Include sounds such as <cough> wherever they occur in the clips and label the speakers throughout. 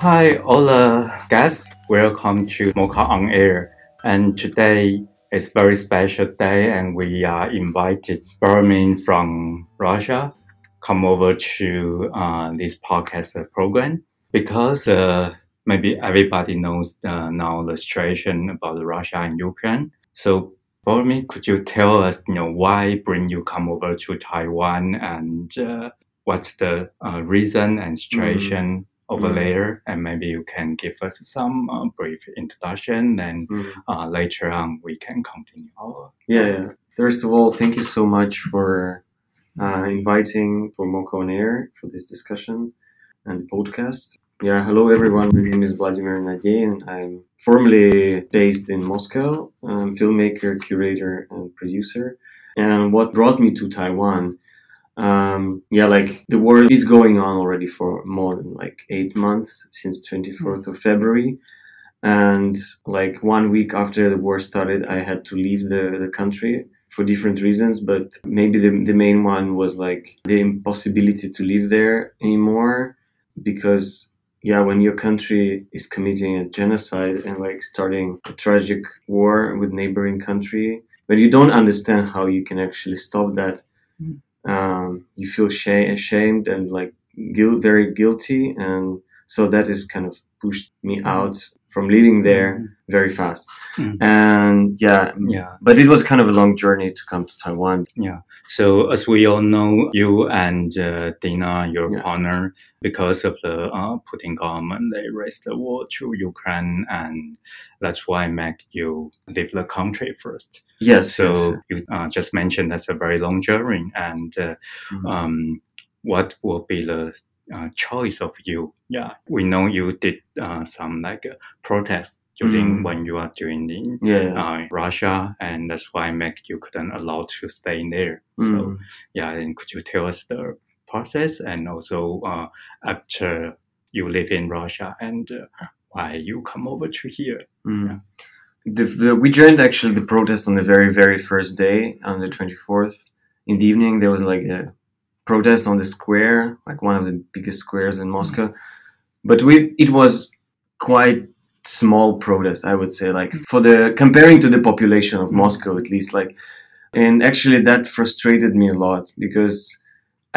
Speaker 1: Hi, all the guests. Welcome to MOCA on Air. And today is very special day, and we are invited Bermin from Russia come over to uh, this podcast program because uh, maybe everybody knows uh, now the situation about Russia and Ukraine. So, Bermin, could you tell us, you know, why bring you come over to Taiwan and uh, what's the uh, reason and situation? Over
Speaker 2: Mm.
Speaker 1: there, and maybe you can give us some uh, brief introduction, Then
Speaker 2: Mm.
Speaker 1: uh, later on we can continue our.
Speaker 2: Yeah, yeah. First of all, thank you so much for uh, inviting for MOCA on Air for this discussion and podcast. Yeah, hello everyone. My name is Vladimir Nadein. I'm formerly based in Moscow. I'm filmmaker, curator, and producer. And what brought me to Taiwan? Um, yeah, like the war is going on already for more than like eight months since 24th of February. And like one week after the war started, I had to leave the, the country for different reasons, but maybe the, the main one was like the impossibility to live there anymore because yeah, when your country is committing a genocide and like starting a tragic war with neighboring country, but you don't understand how you can actually stop that,
Speaker 1: Mm.
Speaker 2: Um, you feel shame, ashamed and like guilt, very guilty, and so that is kind of pushed me out from living there very fast.
Speaker 1: Mm.
Speaker 2: And yeah,
Speaker 1: Yeah,
Speaker 2: but it was kind of a long journey to come to Taiwan.
Speaker 1: yeah. So as we all know, you and uh, Dina, your
Speaker 2: Yeah.
Speaker 1: partner, because of the uh, Putin government, they raised the war to Ukraine, and that's why make you leave the country first.
Speaker 2: Yes,
Speaker 1: So
Speaker 2: yes.
Speaker 1: you uh, just mentioned that's a very long journey, and uh,
Speaker 2: Mhm.
Speaker 1: um, what will be the uh, choice of you? Yeah, we know you did uh, some like uh, protest during
Speaker 2: Mm.
Speaker 1: when you are doing in
Speaker 2: yeah. yeah.
Speaker 1: uh, Russia, and that's why make you couldn't allow to stay in there. So
Speaker 2: Mm.
Speaker 1: yeah, and could you tell us the process and also uh, after you live in Russia and uh, why you come over to here?
Speaker 2: Mm. The, the, we joined actually the protest on the very, very first day, on the 24th. In the evening, there was like a protest on the square, like one of the biggest squares in Moscow. But we, it was quite small protest, I would say, like for the comparing to the population of Moscow, at least, like, and actually that frustrated me a lot because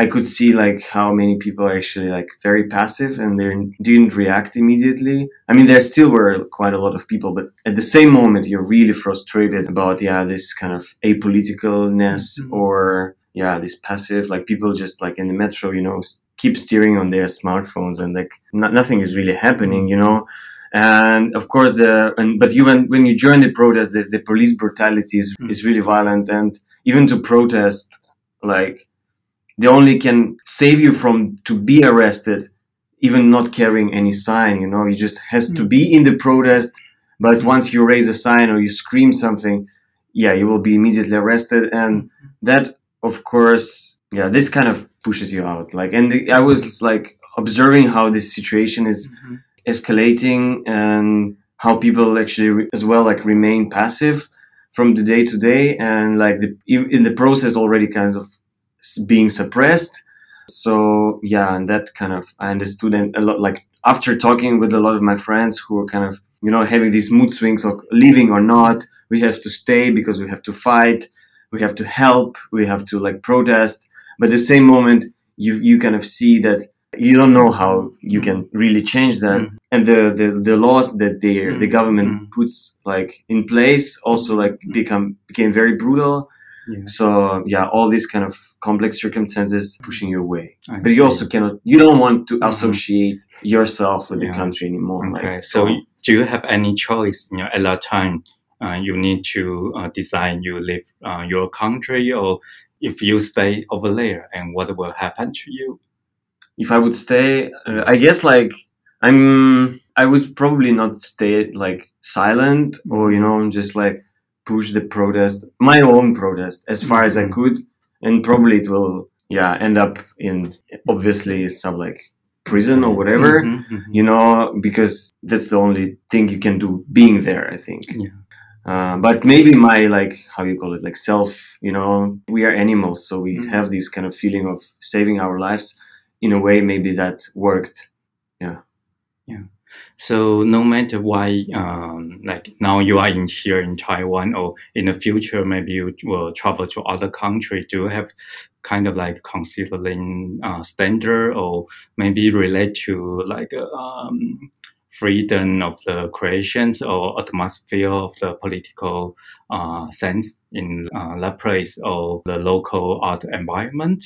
Speaker 2: I could see like how many people are actually like very passive and they didn't react immediately. I mean, there still were quite a lot of people, but at the same moment, you're really frustrated about yeah this kind of apoliticalness
Speaker 1: Mhm.
Speaker 2: or yeah this passive like people just like in the metro, you know, keep steering on their smartphones and like no- nothing is really happening, you know. And of course, the and but even when when you join the protest, there's the police brutality is,
Speaker 1: Mm.
Speaker 2: is really violent, and even to protest, like they only can save you from to be arrested even not carrying any sign you know you just has to
Speaker 1: Mm.
Speaker 2: be in the protest but
Speaker 1: Mm.
Speaker 2: once you raise a sign or you scream something yeah you will be immediately arrested and that of course yeah this kind of pushes you out. Like and the, i was like observing how this situation is mm-hmm. escalating and how people actually re- as well like remain passive from the day to day and like the in the process already kind of being suppressed. So yeah and that kind of i understood and a lot like after talking with a lot of my friends who are kind of you know having these mood swings of leaving or not we have to stay because we have to fight we have to help we have to like protest but at the same moment you you kind of see that you don't know how you can really change that
Speaker 1: Mm.
Speaker 2: and the, the the laws that the the
Speaker 1: Mm.
Speaker 2: government
Speaker 1: Mm.
Speaker 2: puts like in place also like
Speaker 1: Mm.
Speaker 2: become became very brutal
Speaker 1: Yeah.
Speaker 2: so yeah all these kind of complex circumstances pushing you away
Speaker 1: I
Speaker 2: but you also cannot you don't want to
Speaker 1: Mhm.
Speaker 2: associate yourself with
Speaker 1: Yeah.
Speaker 2: the country anymore
Speaker 1: Okay,
Speaker 2: like
Speaker 1: so
Speaker 2: oh,
Speaker 1: do you have any choice? You know, at that time, you need to uh, decide you leave uh, your country or if you stay over there, and what will happen to you?
Speaker 2: if i would stay uh, i guess like i'm i would probably not stay like silent or you know just like push the protest my own protest as far as i
Speaker 1: Mhm.
Speaker 2: could and probably it will yeah end up in obviously some like prison or whatever
Speaker 1: Mhm, mhm.
Speaker 2: you know because that's the only thing you can do being there i think
Speaker 1: Yeah.
Speaker 2: Uh, but maybe my like how you call it like self you know we are animals so we
Speaker 1: Mhm.
Speaker 2: have this kind of feeling of saving our lives in a way maybe that worked yeah yeah
Speaker 1: So no matter why, um, like now you are in here in Taiwan, or in the future maybe you will travel to other country. Do you have kind of like considering uh, standard, or maybe relate to like um, freedom of the creations or atmosphere of the political uh, sense in uh, that place or the local art environment?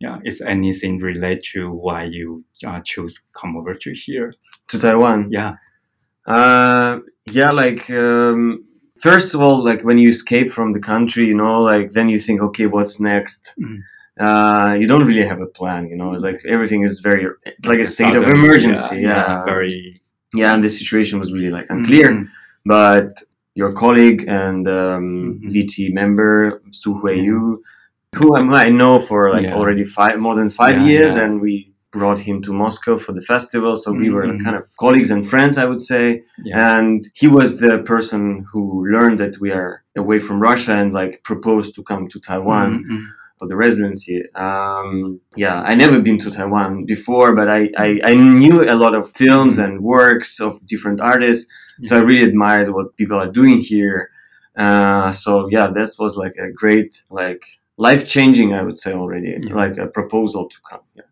Speaker 1: Yeah, is anything related to why you uh, choose come over to here?
Speaker 2: To Taiwan.
Speaker 1: Yeah.
Speaker 2: Uh, yeah, like um, first of all, like when you escape from the country, you know, like then you think, okay, what's next?
Speaker 1: Mm.
Speaker 2: Uh, you don't really have a plan, you know. It's like everything is very like a state of emergency.
Speaker 1: Yeah,
Speaker 2: Yeah,
Speaker 1: yeah, very
Speaker 2: yeah, and the situation was really like unclear.
Speaker 1: Mm,
Speaker 2: But your colleague and um,
Speaker 1: Mhm.
Speaker 2: VT member Su Hui Yu, who I'm- I know for like
Speaker 1: Yeah.
Speaker 2: already five more than five
Speaker 1: Yeah,
Speaker 2: years,
Speaker 1: yeah.
Speaker 2: and we brought him to Moscow for the festival. So we were
Speaker 1: Mhm.
Speaker 2: kind of colleagues and friends, I would say. And he was the person who learned that we are away from Russia and like proposed to come to Taiwan
Speaker 1: Mm, mm,
Speaker 2: for the residency. Um, yeah, I never been to Taiwan before, but I, I, I knew a lot of films and works of different artists. So I really admired what people are doing here. Uh, so yeah, this was like a great, like life changing, I would say already,
Speaker 1: Yeah.
Speaker 2: like a proposal to come. Yeah.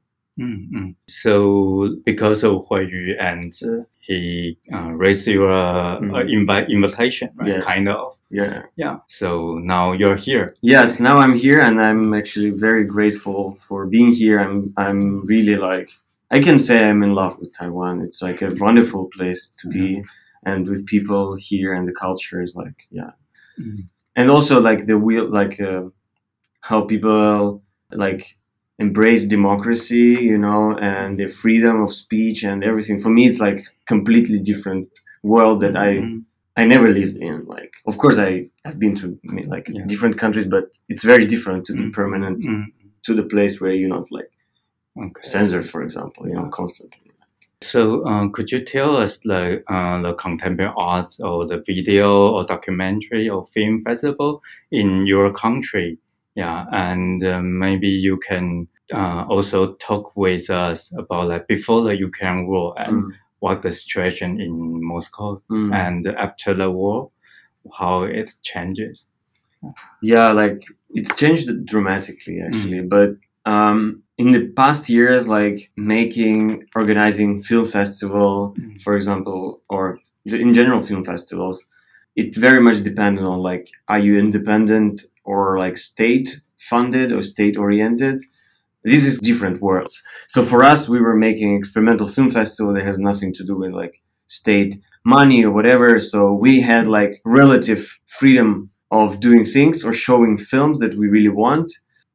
Speaker 1: mm, mm. So because of Hui Yu and uh, he uh, raised your uh,
Speaker 2: Mhm.
Speaker 1: uh, invite invitation, right?
Speaker 2: Yeah.
Speaker 1: Kind of.
Speaker 2: Yeah.
Speaker 1: Yeah. So now you're here.
Speaker 2: Yes, now I'm here and I'm actually very grateful for being here. I'm I'm really like I can say I'm in love with Taiwan. It's like a wonderful place to be and with people here and the culture is like yeah.
Speaker 1: Mm.
Speaker 2: And also like the wheel like uh, how people like embrace democracy, you know, and the freedom of speech and everything. For me it's like completely different world that I
Speaker 1: Mm,
Speaker 2: I never lived in. Like, of course, I have been to like
Speaker 1: Yeah.
Speaker 2: different countries, but it's very different to be
Speaker 1: Mm.
Speaker 2: permanent
Speaker 1: mm,
Speaker 2: to the place where you're not like
Speaker 1: okay.
Speaker 2: censored, for example, you know, constantly.
Speaker 1: So, uh, could you tell us like uh, the contemporary art or the video or documentary or film festival in your country? Yeah, and uh, maybe you can uh, also talk with us about like before the Ukraine war and
Speaker 2: Mm.
Speaker 1: what the situation in Moscow
Speaker 2: Mm.
Speaker 1: and after the war, how it changes.
Speaker 2: Yeah, like it's changed dramatically actually,
Speaker 1: Mm.
Speaker 2: but um, in the past years, like making, organizing film festival,
Speaker 1: Mm.
Speaker 2: for example, or in general film festivals, it very much depended on like, are you independent or like state funded or state oriented? This is different worlds. So for us, we were making experimental film festival that has nothing to do with like state money or whatever. So we had like relative freedom of doing things or showing films that we really want.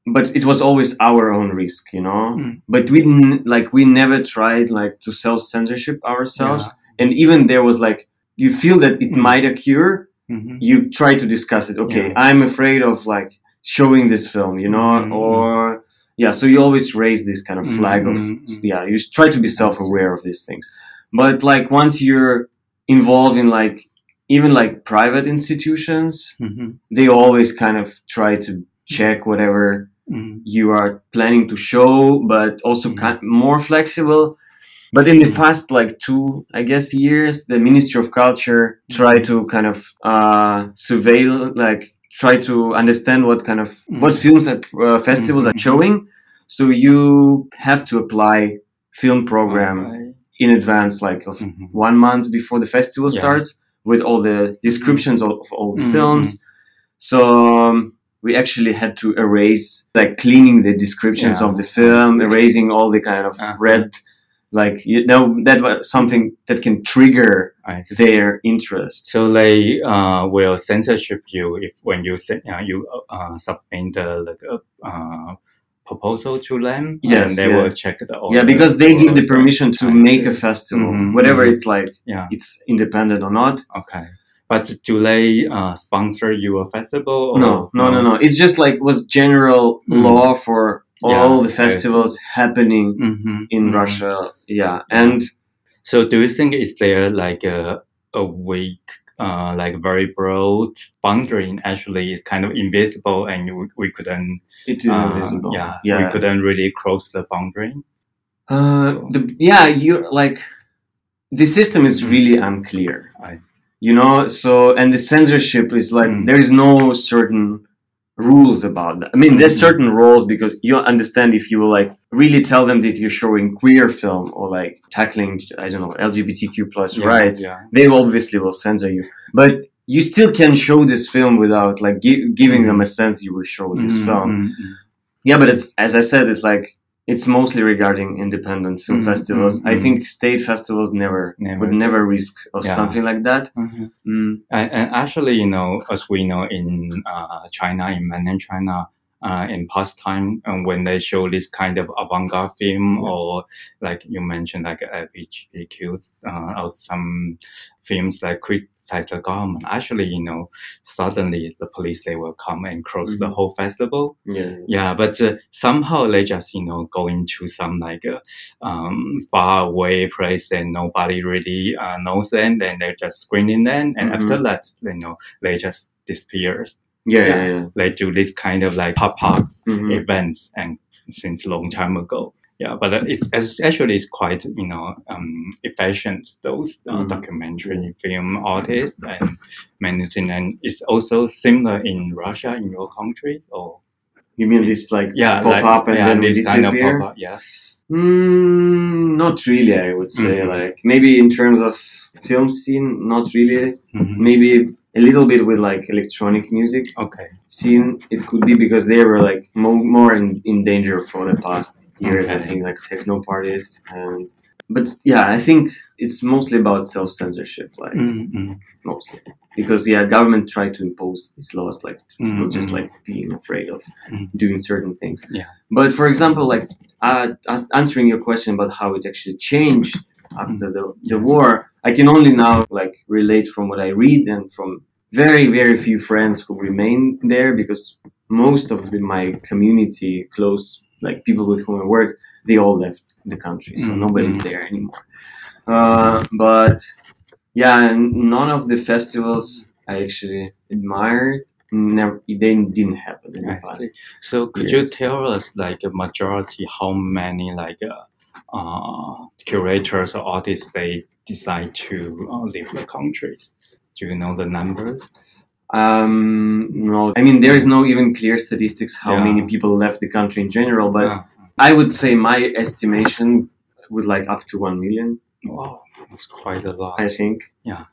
Speaker 2: But it was always our own risk, you know.
Speaker 1: Mm.
Speaker 2: But we didn't like we never tried like to self censorship ourselves.
Speaker 1: Yeah.
Speaker 2: And even there was like you feel that it
Speaker 1: Mm.
Speaker 2: might occur,
Speaker 1: Mhm.
Speaker 2: you try to discuss it. Okay,
Speaker 1: Yeah.
Speaker 2: I'm afraid of like showing this film, you know,
Speaker 1: Mhm.
Speaker 2: or yeah. So you always raise this kind of flag of
Speaker 1: Mhm, mhm.
Speaker 2: yeah. You try to be self-aware of these things, but like once you're involved in like even like private institutions,
Speaker 1: Mhm.
Speaker 2: they always kind of try to check whatever you are planning to show, but also kind more flexible. But in the past, like two, I guess, years, the Ministry of Culture tried to kind of uh, surveil, like try to understand what kind of what
Speaker 1: Mhm.
Speaker 2: films and uh, festivals are
Speaker 1: Mhm.
Speaker 2: showing. So you have to apply film program in advance, like of
Speaker 1: Mhm.
Speaker 2: one month before the festival
Speaker 1: Yeah.
Speaker 2: starts, with all the descriptions of, of all the
Speaker 1: Mhm.
Speaker 2: films. So um, we actually had to erase, like cleaning the descriptions
Speaker 1: Yeah.
Speaker 2: of the film, erasing all the kind of
Speaker 1: Uh-huh.
Speaker 2: red, like you know that was something that can trigger their interest.
Speaker 1: So they uh, will censorship you if when you uh, you uh, submit the like, uh, proposal to them.
Speaker 2: Yes,
Speaker 1: and they
Speaker 2: yeah.
Speaker 1: will check the.
Speaker 2: yeah, because they give the permission to make a festival,
Speaker 1: Mhm,
Speaker 2: whatever
Speaker 1: mhm.
Speaker 2: it's like,
Speaker 1: Yeah.
Speaker 2: it's independent or not.
Speaker 1: Okay. But do they uh, sponsor your festival? Or,
Speaker 2: No, no, no, no. It's just like was general
Speaker 1: Mm.
Speaker 2: law for all
Speaker 1: Yeah,
Speaker 2: the festivals happening
Speaker 1: Mhm,
Speaker 2: in
Speaker 1: mhm.
Speaker 2: Russia. Yeah, and
Speaker 1: So do you think is there like a a weak, uh, like very broad boundary actually is kind of invisible and you, we couldn't,
Speaker 2: it is
Speaker 1: uh,
Speaker 2: invisible.
Speaker 1: yeah,
Speaker 2: yeah.
Speaker 1: we couldn't really cross the boundary.
Speaker 2: Uh, the, yeah, you like the system is really unclear. You know, so and the censorship is like
Speaker 1: Mm.
Speaker 2: there is no certain rules about that. I mean, there's
Speaker 1: Mhm.
Speaker 2: certain rules because you understand if you will like really tell them that you're showing queer film or like tackling I don't know LGBTQ plus
Speaker 1: Yeah,
Speaker 2: rights,
Speaker 1: Yeah.
Speaker 2: they obviously will censor you. But you still can show this film without like gi- giving them a sense you will show this
Speaker 1: Mm,
Speaker 2: film.
Speaker 1: mm, mm.
Speaker 2: Yeah, but it's as I said, it's like it's mostly regarding independent film
Speaker 1: Mm,
Speaker 2: festivals.
Speaker 1: mm,
Speaker 2: I
Speaker 1: mm.
Speaker 2: think state festivals never,
Speaker 1: Never.
Speaker 2: would never risk of
Speaker 1: Yeah.
Speaker 2: something like that.
Speaker 1: Mhm.
Speaker 2: Mm,
Speaker 1: And, and actually, you know, as we know in uh, China, in mainland China, uh, in past time, and when they show this kind of avant-garde film,
Speaker 2: Yeah.
Speaker 1: or like you mentioned, like LGBTQ, uh, or some films like criticize the government, actually, you know, suddenly the police they will come and close the
Speaker 2: Mhm.
Speaker 1: whole festival.
Speaker 2: yeah,
Speaker 1: Yeah, but uh, somehow they just you know go into some like uh, um, far away place and nobody really uh, knows them. Then they're just screening them, and after
Speaker 2: Mhm.
Speaker 1: that, you know, they just disappear.
Speaker 2: Yeah,
Speaker 1: Yeah.
Speaker 2: yeah.
Speaker 1: They do this kind of like pop ups
Speaker 2: Mhm.
Speaker 1: events, and since long time ago. Yeah, but it's, it's actually it's quite you know um, efficient. Those uh,
Speaker 2: Mhm.
Speaker 1: documentary film artists and many things, and it's also similar in Russia, in your country, or
Speaker 2: You mean this like
Speaker 1: yeah,
Speaker 2: pop
Speaker 1: like,
Speaker 2: up and
Speaker 1: yeah,
Speaker 2: then
Speaker 1: this kind of
Speaker 2: disappear?
Speaker 1: pop up, yeah.
Speaker 2: Mm, not really, I would say.
Speaker 1: Mhm.
Speaker 2: Like maybe in terms of film scene, not really.
Speaker 1: Mhm.
Speaker 2: Maybe a little bit with like electronic music
Speaker 1: Okay.
Speaker 2: scene. It could be because they were like mo- more in, in danger for the past years. I think like techno parties and. But yeah, I think it's mostly about self censorship, like
Speaker 1: Mm-hmm.
Speaker 2: mostly because yeah, government tried to impose these laws, like people just
Speaker 1: Mhm.
Speaker 2: like being afraid of
Speaker 1: Mhm.
Speaker 2: doing certain things.
Speaker 1: Yeah.
Speaker 2: But for example, like uh, answering your question about how it actually changed after the, the war, I can only now like relate from what I read and from very very few friends who remain there because most of the, my community, close like people with whom I worked, they all left the country, so
Speaker 1: Mhm.
Speaker 2: nobody's there anymore. Uh, but yeah, none of the festivals I actually admired never they didn't happen in the past.
Speaker 1: So could
Speaker 2: Yeah.
Speaker 1: you tell us like a majority how many like uh, uh, curators or artists they decide to uh, leave the countries? Do you know the numbers?
Speaker 2: Um, no, I mean there is no even clear statistics how
Speaker 1: Yeah.
Speaker 2: many people left the country in general, but
Speaker 1: Ah,
Speaker 2: I would say my estimation would like up to one million.
Speaker 1: wow, it's quite a lot.
Speaker 2: I think. Yeah.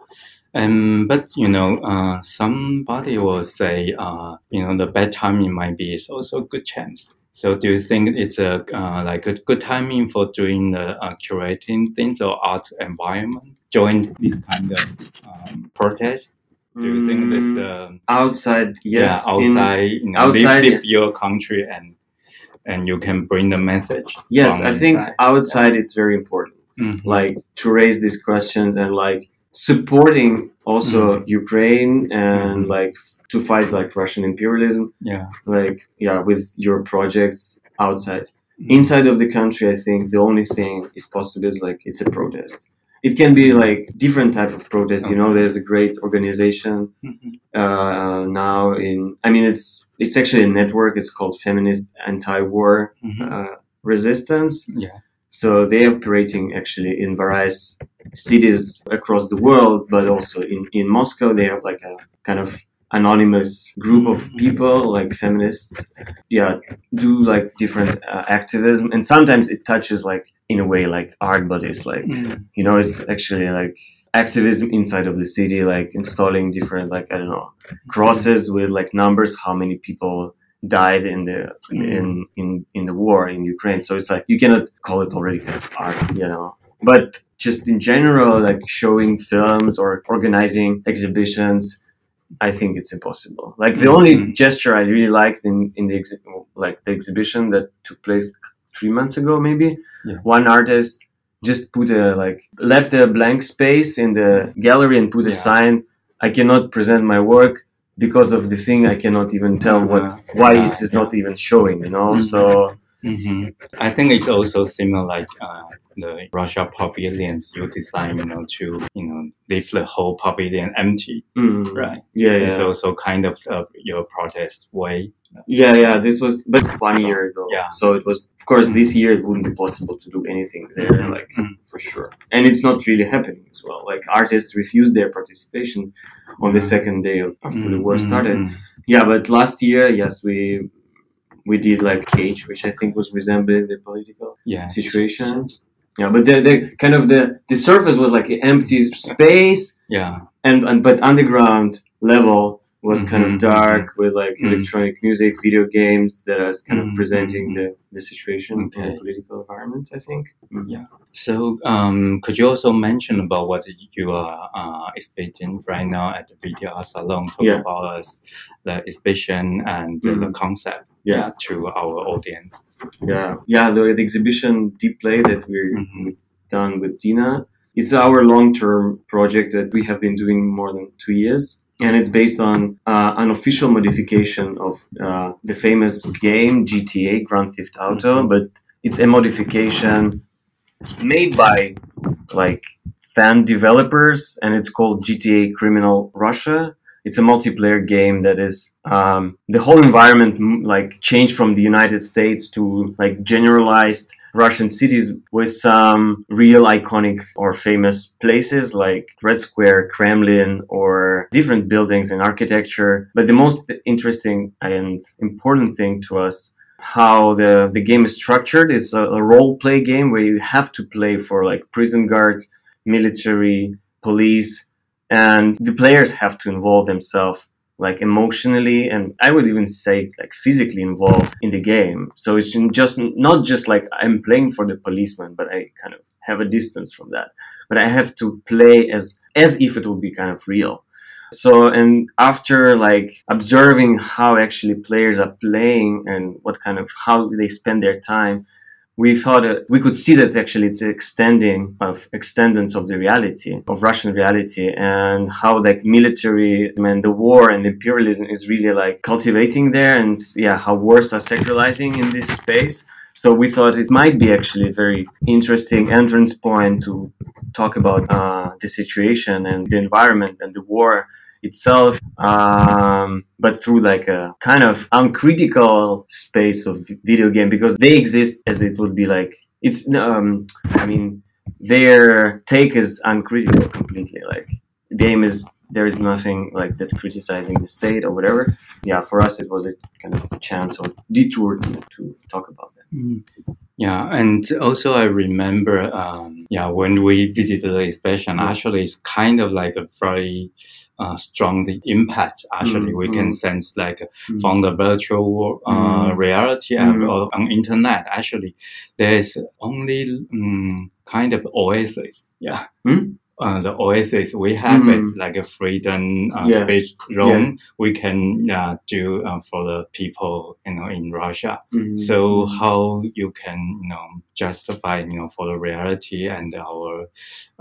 Speaker 1: Um, but you know, uh, somebody will say, uh, you know, the bad timing might be is also a good chance. So, do you think it's a uh, like a good timing for doing the uh, curating things or art environment? Join this kind of um, protest. Do you think this? Uh,
Speaker 2: outside? Yes.
Speaker 1: yeah,
Speaker 2: in-
Speaker 1: outside, you know,
Speaker 2: outside-
Speaker 1: leave, leave your country and and you can bring the message.
Speaker 2: yes, I think
Speaker 1: inside.
Speaker 2: outside it's very important.
Speaker 1: Mhm.
Speaker 2: like to raise these questions and like supporting also Ukraine and
Speaker 1: Mhm.
Speaker 2: like to fight like Russian imperialism,
Speaker 1: yeah.
Speaker 2: like yeah, with your projects outside.
Speaker 1: Mhm.
Speaker 2: Inside of the country, I think the only thing is possible is like it's a protest. It can be like different type of protest. You know, there's a great organization
Speaker 1: Mhm.
Speaker 2: uh, now in. I mean, it's it's actually a network. It's called Feminist Anti-War
Speaker 1: Mhm.
Speaker 2: uh, Resistance.
Speaker 1: Yeah.
Speaker 2: So they're operating actually in various cities across the world, but also in, in Moscow, they have like a kind of anonymous group of
Speaker 1: Mhm.
Speaker 2: people, like feminists, yeah, do like different uh, activism. And sometimes it touches like in a way like art, but it's like,
Speaker 1: Mhm.
Speaker 2: you know, it's actually like activism inside of the city, like installing different, like, I don't know, crosses with like numbers, how many people died in the in in in the war in Ukraine. So it's like you cannot call it already kind of art, you know. But just in general, like showing films or organizing exhibitions, I think it's impossible. Like the only
Speaker 1: Mhm.
Speaker 2: gesture I really liked in in the exhi- like the exhibition that took place three months ago, maybe
Speaker 1: Yeah.
Speaker 2: one artist just put a like left a blank space in the gallery and put a
Speaker 1: Yeah.
Speaker 2: sign. I cannot present my work because of the thing I cannot even tell what
Speaker 1: Uh-huh.
Speaker 2: why it is not even showing, you know.
Speaker 1: Mhm.
Speaker 2: So
Speaker 1: hmm I think it's also similar like uh, the Russia pavilions you design, you know, to you know leave the whole pavilion empty,
Speaker 2: mm,
Speaker 1: right?
Speaker 2: yeah,
Speaker 1: It's
Speaker 2: yeah,
Speaker 1: also kind of uh, your protest way.
Speaker 2: yeah, yeah. This was but one year ago,
Speaker 1: Yeah.
Speaker 2: so it was of course, this year it wouldn't be possible to do anything there,
Speaker 1: Mhm.
Speaker 2: like
Speaker 1: Mhm.
Speaker 2: for sure. And it's not really happening as well. Like artists refused their participation on the second day of, after the war
Speaker 1: Mm,
Speaker 2: started.
Speaker 1: mm,
Speaker 2: Yeah, but last year, yes, we we did like Cage, which I think was resembling the political
Speaker 1: yeah.
Speaker 2: situation. Yeah, but the, the kind of the the surface was like an empty space,
Speaker 1: Yeah.
Speaker 2: and, and but underground level was kind
Speaker 1: Mhm,
Speaker 2: of dark with like
Speaker 1: Mhm.
Speaker 2: electronic music, video games that is kind of
Speaker 1: Mhm,
Speaker 2: presenting
Speaker 1: mhm.
Speaker 2: the, the situation in the political environment. I think. Yeah.
Speaker 1: So, um, could you also mention about what you are uh, exhibiting right now at the VT Artsalon? Talk
Speaker 2: Yeah.
Speaker 1: about us, the exhibition and the
Speaker 2: Mhm.
Speaker 1: concept
Speaker 2: Yeah.
Speaker 1: to our audience.
Speaker 2: Yeah, yeah. The, the exhibition Deep Play that we're
Speaker 1: Mhm.
Speaker 2: we've done with Dina, it's our long-term project that we have been doing more than two years, and it's based on uh, an official modification of uh, the famous game GTA Grand Theft Auto,
Speaker 1: Mhm.
Speaker 2: but it's a modification made by like fan developers, and it's called GTA Criminal Russia. It's a multiplayer game that is um, the whole environment like changed from the United States to like generalized Russian cities with some real iconic or famous places like Red Square, Kremlin, or different buildings and architecture. But the most interesting and important thing to us how the, the game is structured is a, a role play game where you have to play for like prison guards, military, police, and the players have to involve themselves like emotionally and I would even say like physically involved in the game. So it's just not just like I'm playing for the policeman, but I kind of have a distance from that. But I have to play as as if it would be kind of real. So, and after like observing how actually players are playing and what kind of how they spend their time, we thought that we could see that actually it's extending of extendance of the reality of Russian reality and how like military and the war and imperialism is really like cultivating there and yeah how wars are secularizing in this space. So we thought it might be actually a very interesting entrance point to talk about uh, the situation and the environment and the war itself, um, but through like a kind of uncritical space of video game because they exist as it would be like it's. Um, I mean, their take is uncritical completely. Like the game is there is nothing like that criticizing the state or whatever. Yeah, for us it was a kind of chance or detour to, to talk about that.
Speaker 1: Mm. Yeah, and also I remember, um, yeah, when we visited the exhibition,
Speaker 2: Mm.
Speaker 1: actually it's kind of like a very uh, strong impact. Actually,
Speaker 2: Mm,
Speaker 1: we can
Speaker 2: mm.
Speaker 1: sense like
Speaker 2: Mm.
Speaker 1: from the virtual uh,
Speaker 2: Mm.
Speaker 1: reality and uh, on internet. Actually, there's only um, kind of oasis. Yeah.
Speaker 2: Mm?
Speaker 1: Uh, the oasis we have
Speaker 2: Mm.
Speaker 1: it like a freedom uh,
Speaker 2: Yeah.
Speaker 1: speech room we can uh, do uh, for the people you know in Russia.
Speaker 2: Mm.
Speaker 1: So how you can you know justify you know for the reality and our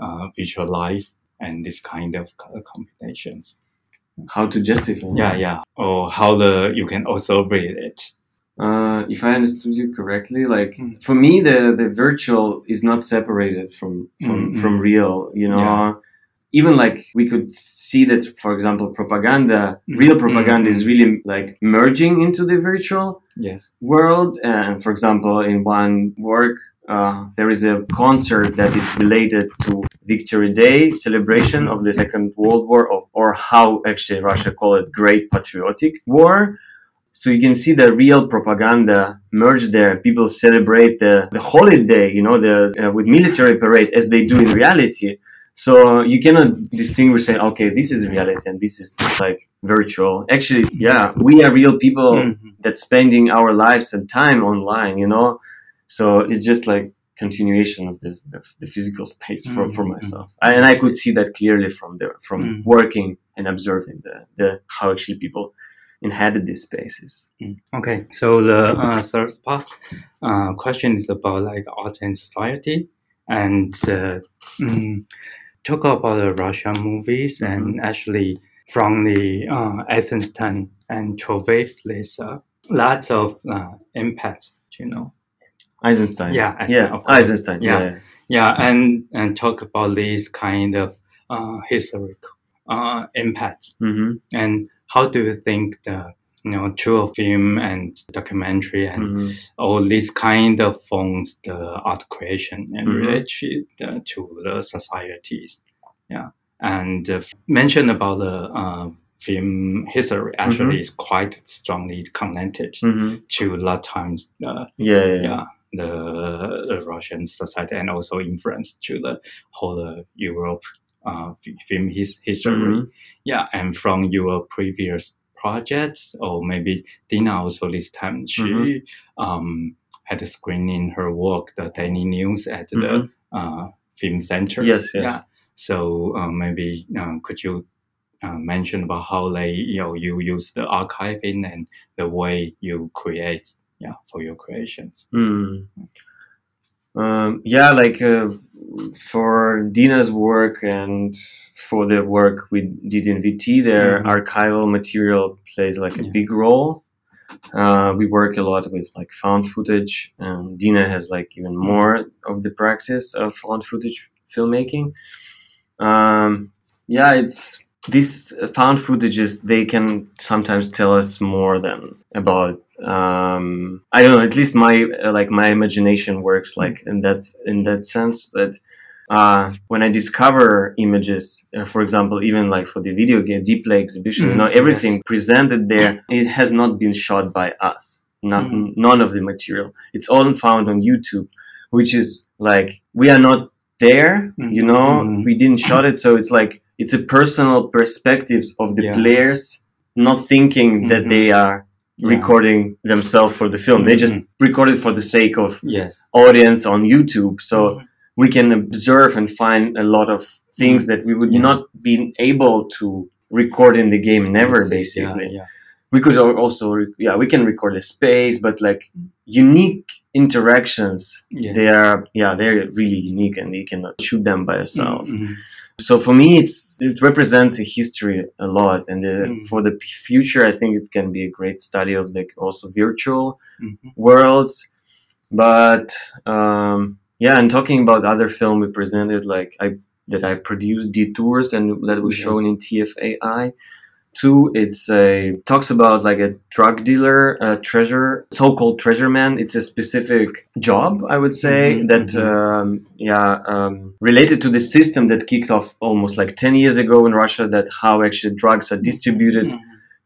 Speaker 1: uh, virtual life and this kind of co- combinations.
Speaker 2: how to justify?
Speaker 1: Yeah, yeah. Or how the you can also read it.
Speaker 2: Uh, if I understood you correctly, like
Speaker 1: Mm.
Speaker 2: for me, the the virtual is not separated from from
Speaker 1: Mm, mm.
Speaker 2: from real. You know,
Speaker 1: Yeah.
Speaker 2: even like we could see that, for example, propaganda,
Speaker 1: Mm,
Speaker 2: real
Speaker 1: mm,
Speaker 2: propaganda
Speaker 1: mm.
Speaker 2: is really like merging into the virtual
Speaker 1: Yes.
Speaker 2: world. And for example, in one work, uh, there is a concert that is related to Victory Day celebration of the Second World War, of, or how actually Russia call it Great Patriotic War. So you can see the real propaganda merged there. People celebrate the, the holiday, you know, the uh, with military parade as they do in reality. So you cannot distinguish say, okay, this is reality and this is like virtual. Actually, yeah, we are real people
Speaker 1: Mhm.
Speaker 2: that spending our lives and time online, you know. So it's just like continuation of the, the, the physical space for, for
Speaker 1: Mhm.
Speaker 2: myself. I, and I could see that clearly from the from
Speaker 1: Mhm.
Speaker 2: working and observing the, the how actually people inhabit these spaces.
Speaker 1: Mm. Okay, so the uh, third part uh, question is about like art and society, and uh, mm, talk about the Russian movies, and actually from the uh, Eisenstein and Chauvet, there's uh, lots of uh, impact, you know.
Speaker 2: Eisenstein.
Speaker 1: Yeah, Eisenstein,
Speaker 2: yeah,
Speaker 1: of course.
Speaker 2: Eisenstein.
Speaker 1: Yeah.
Speaker 2: Yeah.
Speaker 1: Yeah, and and talk about this kind of uh, historical uh, impact
Speaker 2: hmm
Speaker 1: and how do you think the you know through film and documentary and
Speaker 2: Mhm.
Speaker 1: all these kind of forms the art creation and
Speaker 2: Mhm.
Speaker 1: relate uh, to the societies. Yeah, and uh, mention about the uh, film history actually
Speaker 2: Mhm.
Speaker 1: is quite strongly connected
Speaker 2: Mhm.
Speaker 1: to a lot of times uh,
Speaker 2: Yeah, yeah, yeah.
Speaker 1: yeah the, the Russian society and also influence to the whole uh, Europe uh, film his- history.
Speaker 2: Mhm.
Speaker 1: Yeah, and from your previous projects, or maybe Dina also this time she
Speaker 2: Mhm.
Speaker 1: um, had a screening her work, the Daily News at
Speaker 2: Mhm.
Speaker 1: the uh, film centers.
Speaker 2: Yes, yes.
Speaker 1: Yeah. So uh, maybe uh, could you uh, mention about how they you know you use the archiving and the way you create yeah for your creations.
Speaker 2: Mm. Um, yeah, like uh, for Dina's work and for the work we did in VT, their
Speaker 1: Mhm.
Speaker 2: archival material plays like a
Speaker 1: Yeah.
Speaker 2: big role. Uh, we work a lot with like found footage, and Dina has like even more of the practice of found footage filmmaking. Um, yeah, it's these found footages. They can sometimes tell us more than about. Um, I don't know. At least my uh, like my imagination works like in that in that sense that uh, when I discover images, uh, for example, even like for the video game Deep Play exhibition, you
Speaker 1: Mm,
Speaker 2: know, everything
Speaker 1: yes.
Speaker 2: presented there, it has not been shot by us. Not,
Speaker 1: Mm.
Speaker 2: None of the material. It's all found on YouTube, which is like we are not there. You
Speaker 1: Mhm,
Speaker 2: know,
Speaker 1: mhm.
Speaker 2: we didn't shot it, so it's like it's a personal perspective of the
Speaker 1: Yeah.
Speaker 2: players, not thinking that
Speaker 1: Mhm.
Speaker 2: they are
Speaker 1: Yeah.
Speaker 2: recording themselves for the film. They just
Speaker 1: Mhm.
Speaker 2: record it for the sake of
Speaker 1: Yes.
Speaker 2: audience on YouTube. So
Speaker 1: Mhm.
Speaker 2: we can observe and find a lot of things that we would
Speaker 1: Yeah.
Speaker 2: not be able to record in the game never basically
Speaker 1: Yeah,
Speaker 2: we could also yeah we can record a space but like unique interactions they are yeah they're really unique and you cannot shoot them by yourself
Speaker 1: Mhm.
Speaker 2: So for me it's it represents a history a lot and uh,
Speaker 1: Mm.
Speaker 2: for the future i think it can be a great study of like also virtual
Speaker 1: Mhm.
Speaker 2: worlds but um yeah and talking about other film we presented like i that i produced detours and that was shown in tfai two it's a talks about like a drug dealer uh, treasure so-called treasure man it's a specific job i would say
Speaker 1: Mhm,
Speaker 2: that
Speaker 1: mhm.
Speaker 2: um, yeah um, related to the system that kicked off almost like 10 years ago in russia that how actually drugs are distributed
Speaker 1: Mhm.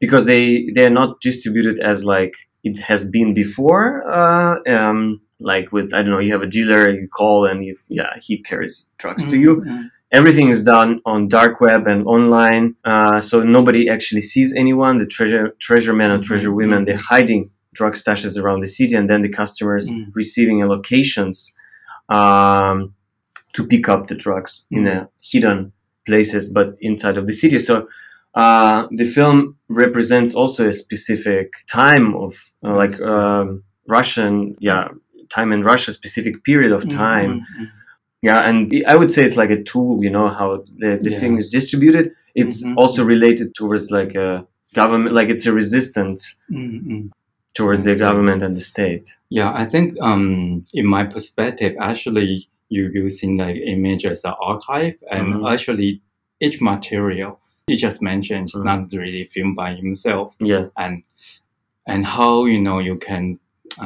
Speaker 2: because they they're not distributed as like it has been before uh, um, like with i don't know you have a dealer you call and you yeah he carries drugs to you
Speaker 1: Mhm.
Speaker 2: Everything is done on dark web and online uh, so nobody actually sees anyone the treasure treasure men and treasure women they're hiding drug stashes around the city and then the customers
Speaker 1: Mhm.
Speaker 2: receiving allocations um, to pick up the drugs in
Speaker 1: Mhm.
Speaker 2: a hidden places but inside of the city so uh, the film represents also a specific time of uh, like um, russian yeah time in russia specific period of time
Speaker 1: Mhm.
Speaker 2: Yeah and i would say it's like a tool you know how the, the
Speaker 1: Yeah.
Speaker 2: thing is distributed it's
Speaker 1: Mhm.
Speaker 2: also related towards like a government like it's a resistance
Speaker 1: Mhm.
Speaker 2: towards the government and the state
Speaker 1: Yeah, I think um, in my perspective, actually, you're using like image as an archive, and
Speaker 2: Mhm.
Speaker 1: actually, each material you just mentioned is
Speaker 2: Mhm.
Speaker 1: not really filmed by himself,
Speaker 2: yeah
Speaker 1: and and how you know you can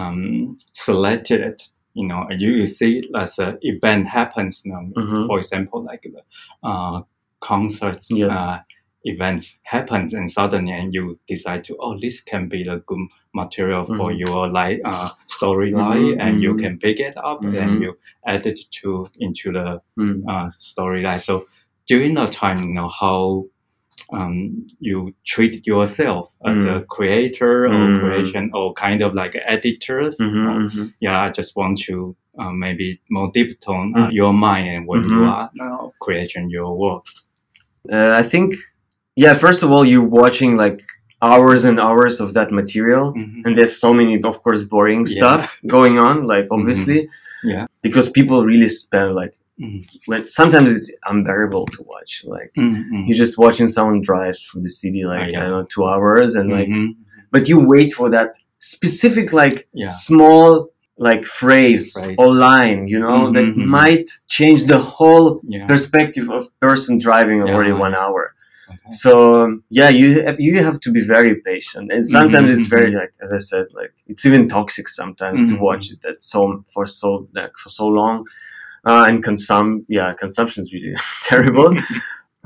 Speaker 1: um, select it. You know, you, you see as an event happens. You know,
Speaker 2: Mhm.
Speaker 1: for example, like the uh, concerts
Speaker 2: Yes.
Speaker 1: uh, events happens, and suddenly and you decide to oh, this can be the good material for
Speaker 2: Mhm.
Speaker 1: your like uh, storyline,
Speaker 2: Mhm,
Speaker 1: and you
Speaker 2: mhm.
Speaker 1: can pick it up and you add it to into the
Speaker 2: Mm.
Speaker 1: uh, storyline. So during that time, you know how um, you treat yourself as a creator or
Speaker 2: Mm.
Speaker 1: creation or kind of like editors.
Speaker 2: Mhm,
Speaker 1: or-
Speaker 2: mhm.
Speaker 1: yeah, I just want to uh, maybe more deep tone uh, your mind and when you
Speaker 2: Mhm.
Speaker 1: are uh, creating your works.
Speaker 2: Uh, I think, yeah. First of all, you're watching like hours and hours of that material,
Speaker 1: Mhm.
Speaker 2: and there's so many, of course, boring
Speaker 1: Yeah.
Speaker 2: stuff going on. Like obviously,
Speaker 1: Yeah.
Speaker 2: because people really spend like
Speaker 1: Mhm.
Speaker 2: sometimes it's unbearable to watch. Like
Speaker 1: Mhm.
Speaker 2: you're just watching someone drive through the city like
Speaker 1: yeah.
Speaker 2: I don't know two hours, and like,
Speaker 1: Mhm.
Speaker 2: but you wait for that specific like
Speaker 1: yeah,
Speaker 2: small like phrase,
Speaker 1: Phrase.
Speaker 2: or line, you know, that
Speaker 1: Mhm, mhm.
Speaker 2: might change the whole
Speaker 1: yeah,
Speaker 2: perspective of person driving already one hour.
Speaker 1: Okay.
Speaker 2: So um, yeah, you have, you have to be very patient, and sometimes
Speaker 1: Mhm,
Speaker 2: it's very like as I said, like it's even toxic sometimes to watch it that so for so like for so long, uh, and consume yeah consumption is really <laughs> terrible.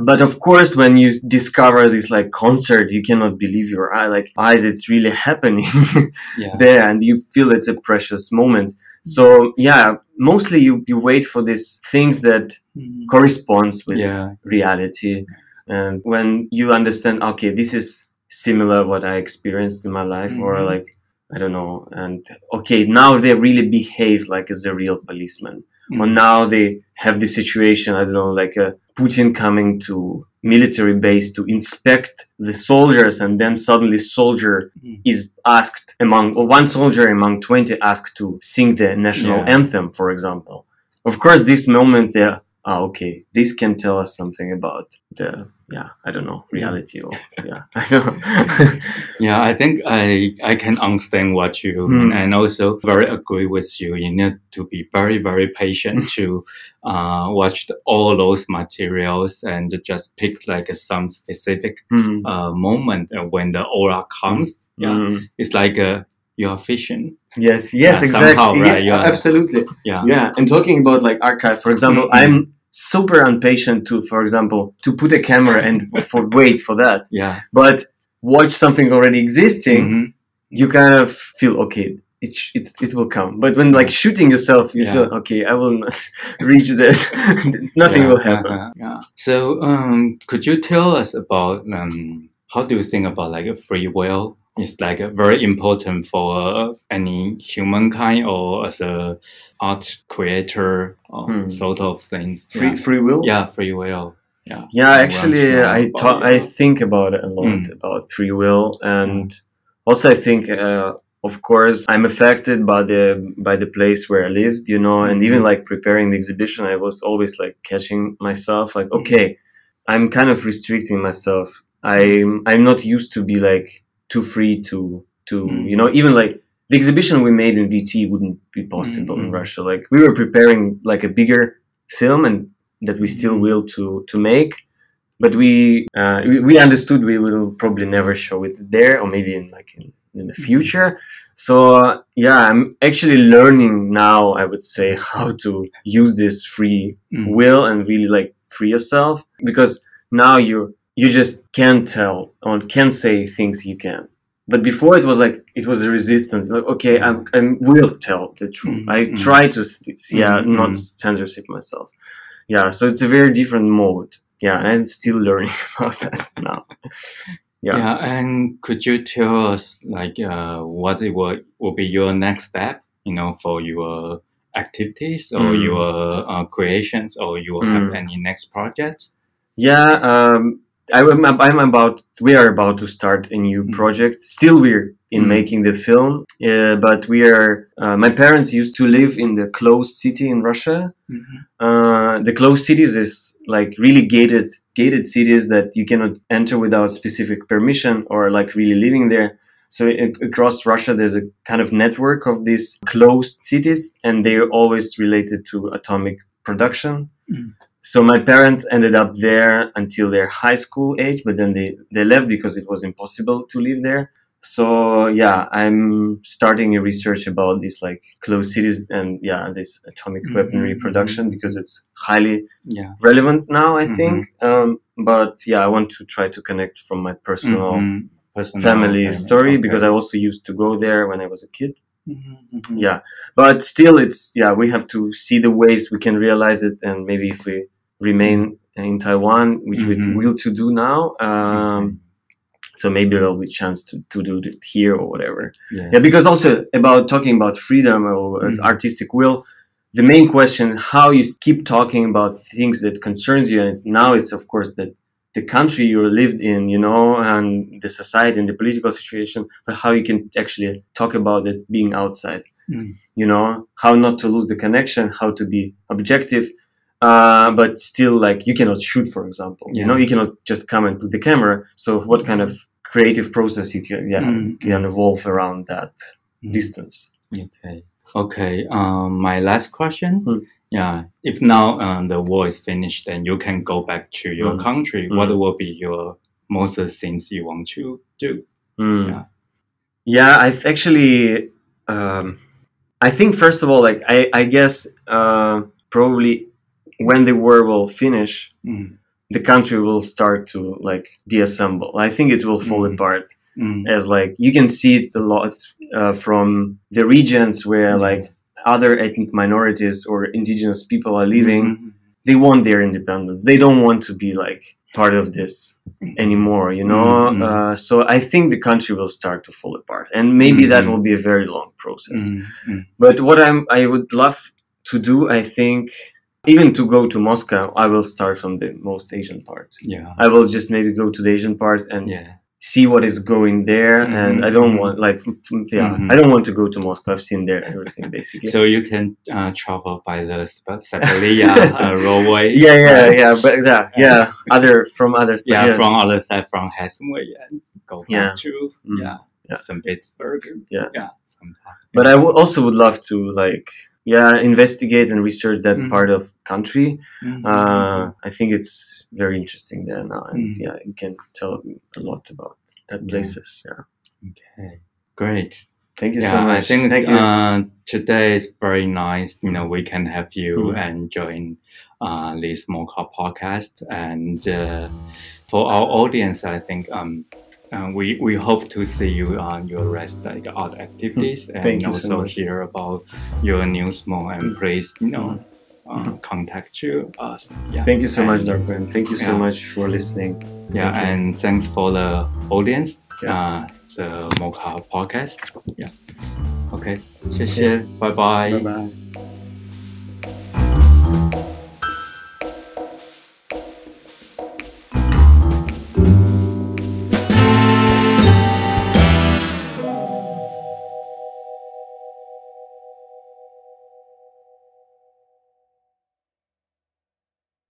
Speaker 2: But of course, when you discover this like concert, you cannot believe your eye like eyes. It's really happening <laughs>
Speaker 1: yeah.
Speaker 2: there, and you feel it's a precious moment. So yeah, mostly you you wait for these things that
Speaker 1: Mhm.
Speaker 2: corresponds with
Speaker 1: yeah.
Speaker 2: reality and when you understand okay this is similar what i experienced in my life or
Speaker 1: Mhm.
Speaker 2: like i don't know and okay now they really behave like as a real policeman
Speaker 1: Mhm.
Speaker 2: now they have this situation i don't know like a putin coming to military base to inspect the soldiers and then suddenly soldier
Speaker 1: Mhm.
Speaker 2: is asked among or one soldier among 20 asked to sing the national
Speaker 1: Yeah.
Speaker 2: anthem for example of course this moment there ah okay this can tell us something about the yeah i don't know reality or yeah <laughs> i don't
Speaker 1: Yeah, I think I I can understand what you mean,
Speaker 2: Hmm.
Speaker 1: and also very agree with you. You need to be very very patient <laughs> to uh, watch the, all those materials and just pick like some specific
Speaker 2: Hmm.
Speaker 1: uh, moment uh, when the aura comes. Yeah,
Speaker 2: Hmm.
Speaker 1: it's like uh, you are fishing.
Speaker 2: yes yes
Speaker 1: Yeah,
Speaker 2: exactly
Speaker 1: somehow, right,
Speaker 2: yeah, absolutely
Speaker 1: Yeah,
Speaker 2: yeah and talking about like archive for example
Speaker 1: Mhm.
Speaker 2: i'm super impatient to for example to put a camera and <laughs> for wait for that
Speaker 1: yeah.
Speaker 2: but watch something already existing
Speaker 1: Mhm.
Speaker 2: you kind of feel okay it, sh- it, it will come but when like shooting yourself you
Speaker 1: Yeah.
Speaker 2: feel okay i will not <laughs> reach this <laughs> nothing
Speaker 1: Yeah,
Speaker 2: will happen
Speaker 1: yeah. So, um, could you tell us about um, how do you think about like a free will? It's like very important for uh, any humankind or as a art creator or
Speaker 2: Hmm.
Speaker 1: sort of things.
Speaker 2: free
Speaker 1: yeah.
Speaker 2: free will
Speaker 1: yeah, free will. Yeah.
Speaker 2: yeah actually
Speaker 1: know
Speaker 2: i i think about it a lot
Speaker 1: Mm.
Speaker 2: about free will and also i think uh, of course i'm affected by the by the place where i lived you know and even
Speaker 1: Mhm.
Speaker 2: like preparing the exhibition i was always like catching myself like
Speaker 1: Mhm.
Speaker 2: okay i'm kind of restricting myself i'm i'm not used to be like too free to to
Speaker 1: Mm.
Speaker 2: you know even like the exhibition we made in vt wouldn't be possible in
Speaker 1: Mhm.
Speaker 2: russia like we were preparing like a bigger film and that we still
Speaker 1: Mhm.
Speaker 2: will to to make but we, uh, we we understood we will probably never show it there or maybe in like in, in the future so uh, yeah i'm actually learning now i would say <laughs> how to use this free
Speaker 1: Mm.
Speaker 2: will and really like free yourself because now you you just can't tell or can't say things you can but before it was like it was a resistance like okay i'm i will tell the truth
Speaker 1: Mhm,
Speaker 2: i
Speaker 1: mhm.
Speaker 2: try to yeah
Speaker 1: Mhm,
Speaker 2: not
Speaker 1: mhm.
Speaker 2: censorship myself yeah so it's a very different mode yeah and i'm still learning <laughs> about that now Yeah.
Speaker 1: Yeah. and could you tell us like uh, what it will, will be your next step, you know, for your activities or
Speaker 2: Mm.
Speaker 1: your uh, creations or you will have
Speaker 2: Mm.
Speaker 1: any next projects?
Speaker 2: yeah um I'm, I'm about we are about to start a new
Speaker 1: Mm.
Speaker 2: project still we're in
Speaker 1: Mm.
Speaker 2: making the film uh, but we are uh, my parents used to live in the closed city in russia
Speaker 1: Mhm.
Speaker 2: uh, the closed cities is like really gated gated cities that you cannot enter without specific permission or like really living there so across russia there's a kind of network of these closed cities and they're always related to atomic production
Speaker 1: Mm.
Speaker 2: So my parents ended up there until their high school age but then they, they left because it was impossible to live there so yeah i'm starting a research about these like closed cities and yeah this atomic
Speaker 1: Mhm,
Speaker 2: weaponry production
Speaker 1: mhm.
Speaker 2: because it's highly
Speaker 1: Yeah.
Speaker 2: relevant now i
Speaker 1: Mhm.
Speaker 2: think um, but yeah i want to try to connect from my personal
Speaker 1: Mhm. Personal
Speaker 2: family story
Speaker 1: okay.
Speaker 2: because i also used to go there when i was a kid
Speaker 1: Mhm, mhm.
Speaker 2: yeah but still it's yeah we have to see the ways we can realize it and maybe if we remain in taiwan which
Speaker 1: Mhm.
Speaker 2: we will to do now um, so maybe there'll be chance to, to do it here or whatever
Speaker 1: Yes.
Speaker 2: yeah because also about talking about freedom or
Speaker 1: Mhm.
Speaker 2: artistic will the main question how you keep talking about things that concerns you and now it's of course that the country you lived in you know and the society and the political situation but how you can actually talk about it being outside
Speaker 1: Mm.
Speaker 2: you know how not to lose the connection how to be objective uh, but still like you cannot shoot for example you know you cannot just come and put the camera so what kind of creative process you can yeah
Speaker 1: Mm,
Speaker 2: can evolve around that
Speaker 1: Mm.
Speaker 2: distance
Speaker 1: Okay. Okay. Um, my last question
Speaker 2: Hmm.
Speaker 1: Yeah. If now um, the war is finished and you can go back to your
Speaker 2: Mm.
Speaker 1: country,
Speaker 2: Mm.
Speaker 1: what will be your most of things you want to do?
Speaker 2: Mm.
Speaker 1: Yeah.
Speaker 2: Yeah, I've actually. Um, I think first of all, like I, I guess uh, probably when the war will finish,
Speaker 1: Mm.
Speaker 2: the country will start to like deassemble. I think it will fall
Speaker 1: Mm.
Speaker 2: apart
Speaker 1: Mm.
Speaker 2: as like you can see it a lot uh, from the regions where like other ethnic minorities or indigenous people are living.
Speaker 1: Mhm.
Speaker 2: They want their independence. They don't want to be like part of this anymore. You know.
Speaker 1: Mhm.
Speaker 2: Uh, so I think the country will start to fall apart, and maybe that
Speaker 1: Mhm.
Speaker 2: will be a very long process.
Speaker 1: Mm. Mm.
Speaker 2: But what I'm I would love to do, I think, even to go to Moscow, I will start from the most Asian part.
Speaker 1: Yeah.
Speaker 2: I will just maybe go to the Asian part and
Speaker 1: Yeah.
Speaker 2: See what is going there. And I don't want like yeah,
Speaker 1: Mhm.
Speaker 2: I don't want to go to Moscow. I've seen there everything <laughs> basically.
Speaker 1: So you can uh, travel by the Siberia <laughs> uh, railway.
Speaker 2: yeah, yeah, yeah, but yeah, yeah, other from other <laughs>
Speaker 1: Yeah,
Speaker 2: yeah.
Speaker 1: from other side, from Helsingborg, and go back
Speaker 2: Yeah.
Speaker 1: to
Speaker 2: Mm.
Speaker 1: yeah,
Speaker 2: Yeah.
Speaker 1: St. Petersburg.
Speaker 2: Yeah.
Speaker 1: yeah, sometime.
Speaker 2: But I also would love to like yeah investigate and research that
Speaker 1: Mhm.
Speaker 2: part of country.
Speaker 1: Mhm.
Speaker 2: Uh, I think it's very interesting there now, and
Speaker 1: Mm.
Speaker 2: yeah, you can tell a lot about that places. Yeah,
Speaker 1: okay, great.
Speaker 2: thank you
Speaker 1: yeah,
Speaker 2: so much.
Speaker 1: I think
Speaker 2: thank you.
Speaker 1: uh, today is very nice. You know, we can have you
Speaker 2: Mhm.
Speaker 1: and join uh, this MOCA podcast. And uh, for our audience, I think um, and we, we hope to see you on your rest like hmm. activities mm.
Speaker 2: and Thank
Speaker 1: also
Speaker 2: so
Speaker 1: hear about your news more and
Speaker 2: hmm.
Speaker 1: please you know mm.
Speaker 2: Uh,
Speaker 1: contact you us. Yeah.
Speaker 2: Thank you so
Speaker 1: and,
Speaker 2: much, Darwin. Thank you
Speaker 1: yeah.
Speaker 2: so much for listening.
Speaker 1: Yeah,
Speaker 2: Thank
Speaker 1: and you. thanks for the audience.
Speaker 2: Yeah.
Speaker 1: Uh, the MOCA podcast. Yeah. Okay. 谢谢，拜拜。